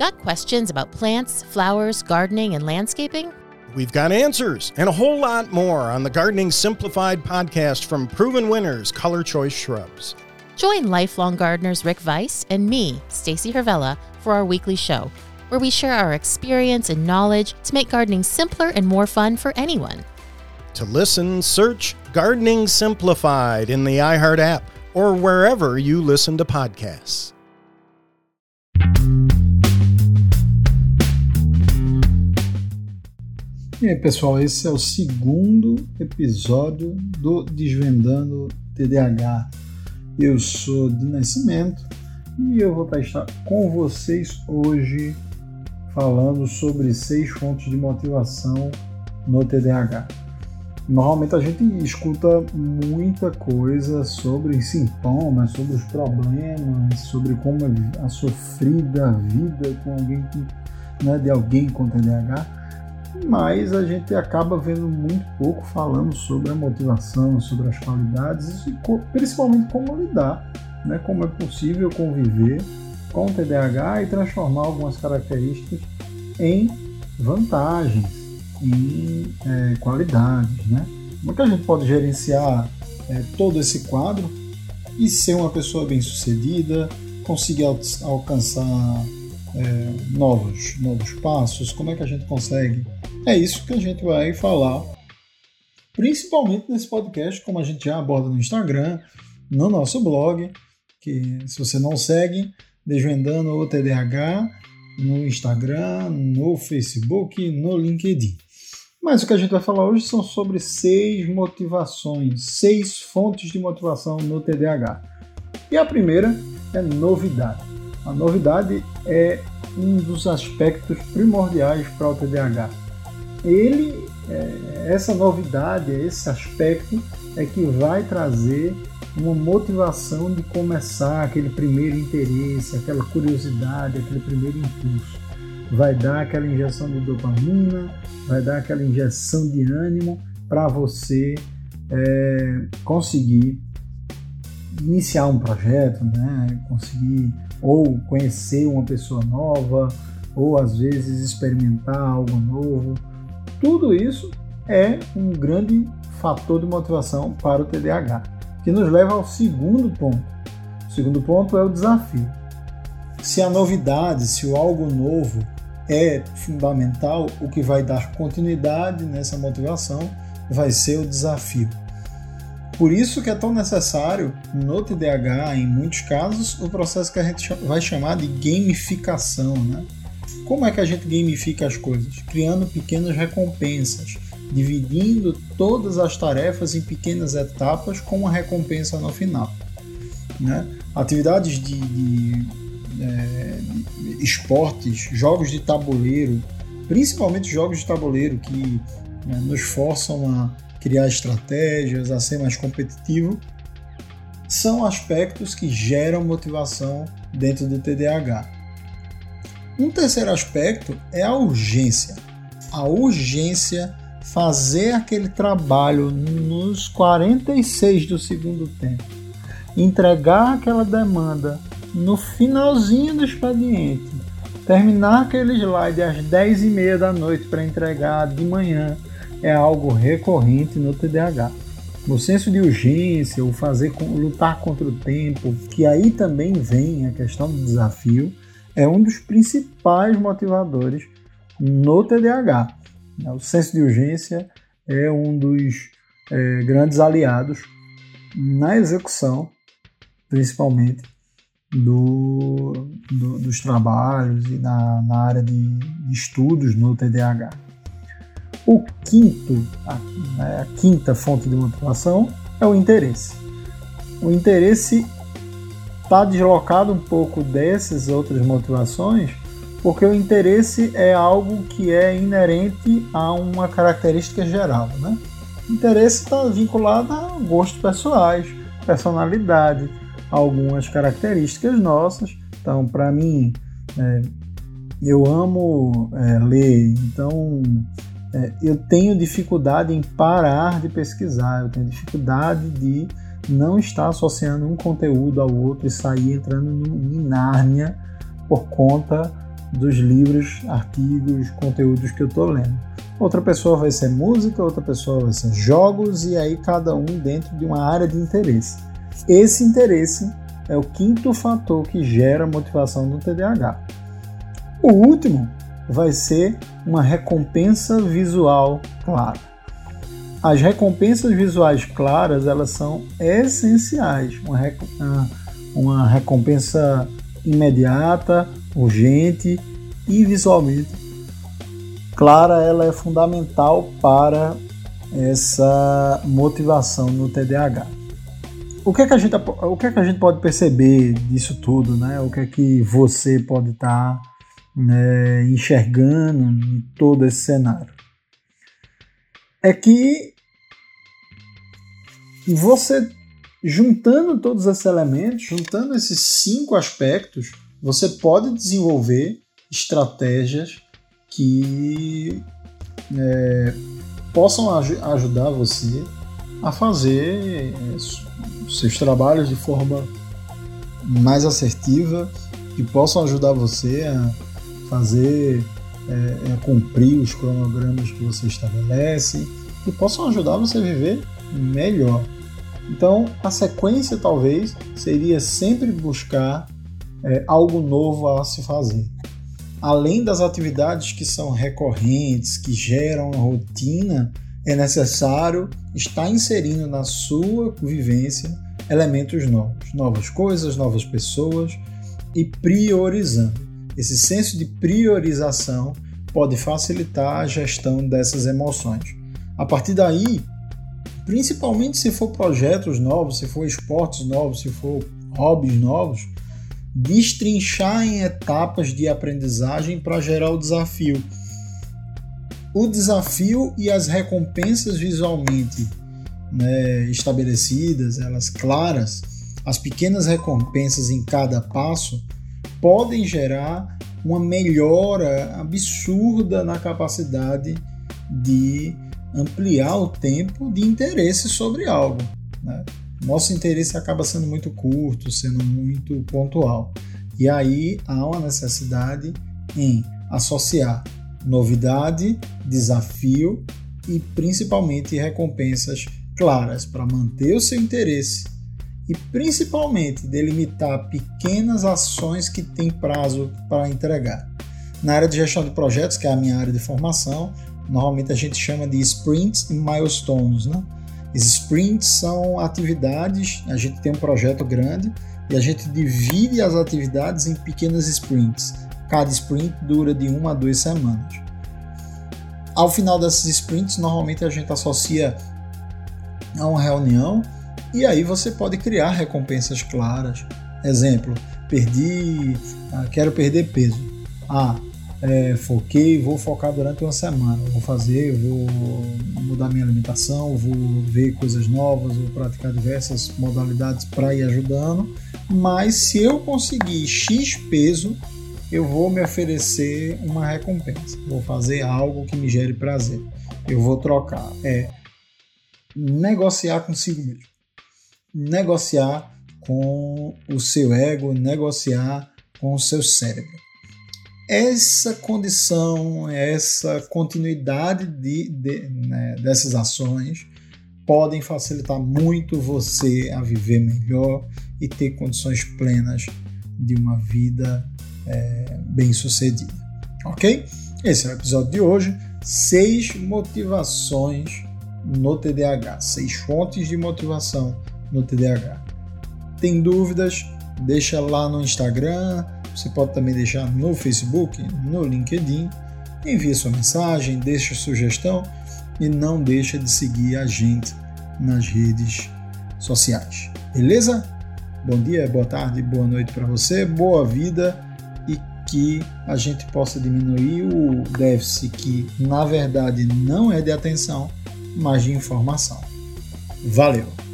Got questions about plants, flowers, gardening, and landscaping? We've got answers and a whole lot more on the Gardening Simplified podcast from proven winners, Color Choice Shrubs. Join lifelong gardeners Rick Weiss and me, Stacy Hervella, for our weekly show, where we share our experience and knowledge to make gardening simpler and more fun for anyone. To listen, search Gardening Simplified in the iHeart app or wherever you listen to podcasts. E aí, pessoal, esse é o segundo episódio do Desvendando TDAH. Eu sou de Nascimento e eu vou estar com vocês hoje falando sobre seis fontes de motivação no TDAH. Normalmente a gente escuta muita coisa sobre sintomas, sobre os problemas, sobre como a sofrida vida com alguém que, né, de alguém com TDAH mas a gente acaba vendo muito pouco falando sobre a motivação, sobre as qualidades e principalmente como lidar, né? como é possível conviver com o TDAH e transformar algumas características em vantagens, em é, qualidades. Né? Como é que a gente pode gerenciar é, todo esse quadro e ser uma pessoa bem-sucedida, conseguir al alcançar é, novos, novos passos? Como é que a gente consegue é isso que a gente vai falar, principalmente nesse podcast, como a gente já aborda no Instagram, no nosso blog, que se você não segue, Desvendando o TDAH, no Instagram, no Facebook, no LinkedIn. Mas o que a gente vai falar hoje são sobre seis motivações, seis fontes de motivação no TDAH. E a primeira é novidade. A novidade é um dos aspectos primordiais para o TDAH ele, é, essa novidade, esse aspecto é que vai trazer uma motivação de começar aquele primeiro interesse, aquela curiosidade, aquele primeiro impulso. Vai dar aquela injeção de dopamina, vai dar aquela injeção de ânimo para você é, conseguir iniciar um projeto, né? conseguir ou conhecer uma pessoa nova, ou às vezes experimentar algo novo, tudo isso é um grande fator de motivação para o TDAH, que nos leva ao segundo ponto. O segundo ponto é o desafio. Se a novidade, se o algo novo é fundamental, o que vai dar continuidade nessa motivação vai ser o desafio. Por isso que é tão necessário no TDAH, em muitos casos, o processo que a gente vai chamar de gamificação, né? Como é que a gente gamifica as coisas? Criando pequenas recompensas, dividindo todas as tarefas em pequenas etapas com uma recompensa no final. Né? Atividades de, de, é, de esportes, jogos de tabuleiro, principalmente jogos de tabuleiro que né, nos forçam a criar estratégias, a ser mais competitivo, são aspectos que geram motivação dentro do TDAH. Um terceiro aspecto é a urgência. A urgência fazer aquele trabalho nos 46 do segundo tempo, entregar aquela demanda no finalzinho do expediente, terminar aquele slide às 10 e meia da noite para entregar de manhã é algo recorrente no TDAH. O senso de urgência, o fazer lutar contra o tempo, que aí também vem a questão do desafio, é um dos principais motivadores no TDAH. O senso de urgência é um dos é, grandes aliados na execução, principalmente do, do, dos trabalhos e na, na área de, estudos no TDAH. O quinto, a, né, a quinta fonte de motivação é o interesse. O interesse está deslocado um pouco dessas outras motivações, porque o interesse é algo que é inerente a uma característica geral. Né? Interesse está vinculado a gostos pessoais, personalidade, algumas características nossas. Então, para mim, é, eu amo é, ler, então é, eu tenho dificuldade em parar de pesquisar, eu tenho dificuldade de não está associando um conteúdo ao outro e sair entrando em Nárnia por conta dos livros, artigos, conteúdos que eu estou lendo. Outra pessoa vai ser música, outra pessoa vai ser jogos, e aí cada um dentro de uma área de interesse. Esse interesse é o quinto fator que gera motivação no TDAH. O último vai ser uma recompensa visual clara. As recompensas visuais claras elas são essenciais. Uma, uma recompensa imediata, urgente e visualmente clara, ela é fundamental para essa motivação no TDAH. O que é que a gente, o que é que a gente pode perceber disso tudo, né? O que é que você pode estar tá, né, enxergando em todo esse cenário? É que você juntando todos esses elementos, juntando esses cinco aspectos, você pode desenvolver estratégias que é, possam aj ajudar você a fazer é, seus trabalhos de forma mais assertiva, que possam ajudar você a fazer, é, a cumprir os cronogramas que você estabelece, que possam ajudar você a viver melhor. Então, a sequência talvez seria sempre buscar é, algo novo a se fazer. Além das atividades que são recorrentes, que geram a rotina, é necessário estar inserindo na sua vivência elementos novos, novas coisas, novas pessoas e priorizando. Esse senso de priorização pode facilitar a gestão dessas emoções. A partir daí, principalmente se for projetos novos, se for esportes novos, se for hobbies novos, destrinchar em etapas de aprendizagem para gerar o desafio. O desafio e as recompensas visualmente né, estabelecidas, elas claras, as pequenas recompensas em cada passo podem gerar uma melhora absurda na capacidade de ampliar o tempo de interesse sobre algo. Né? Nosso interesse acaba sendo muito curto, sendo muito pontual. E aí há uma necessidade em associar novidade, desafio e principalmente recompensas claras para manter o seu interesse e principalmente delimitar pequenas ações que têm prazo para entregar. Na área de gestão de projetos, que é a minha área de formação, normalmente a gente chama de sprints e milestones. Né? Os sprints são atividades, a gente tem um projeto grande e a gente divide as atividades em pequenas sprints. Cada sprint dura de uma a duas semanas. Ao final dessas sprints, normalmente a gente associa a uma reunião e aí você pode criar recompensas claras. Exemplo, perdi, ah, quero perder peso. Ah, é, foquei, vou focar durante uma semana. Vou fazer, vou mudar minha alimentação, vou ver coisas novas, vou praticar diversas modalidades para ir ajudando. Mas se eu conseguir X peso, eu vou me oferecer uma recompensa. Vou fazer algo que me gere prazer. Eu vou trocar. É negociar consigo mesmo. Negociar com o seu ego, negociar com o seu cérebro essa condição, essa continuidade de, de né, dessas ações podem facilitar muito você a viver melhor e ter condições plenas de uma vida é, bem sucedida. Ok? Esse é o episódio de hoje. Seis motivações no TDAH, seis fontes de motivação no TDAH. Tem dúvidas? Deixa lá no Instagram você pode também deixar no Facebook, no LinkedIn. Envie sua mensagem, deixe sugestão e não deixa de seguir a gente nas redes sociais. Beleza? Bom dia, boa tarde, boa noite para você, boa vida e que a gente possa diminuir o déficit que na verdade não é de atenção, mas de informação. Valeu!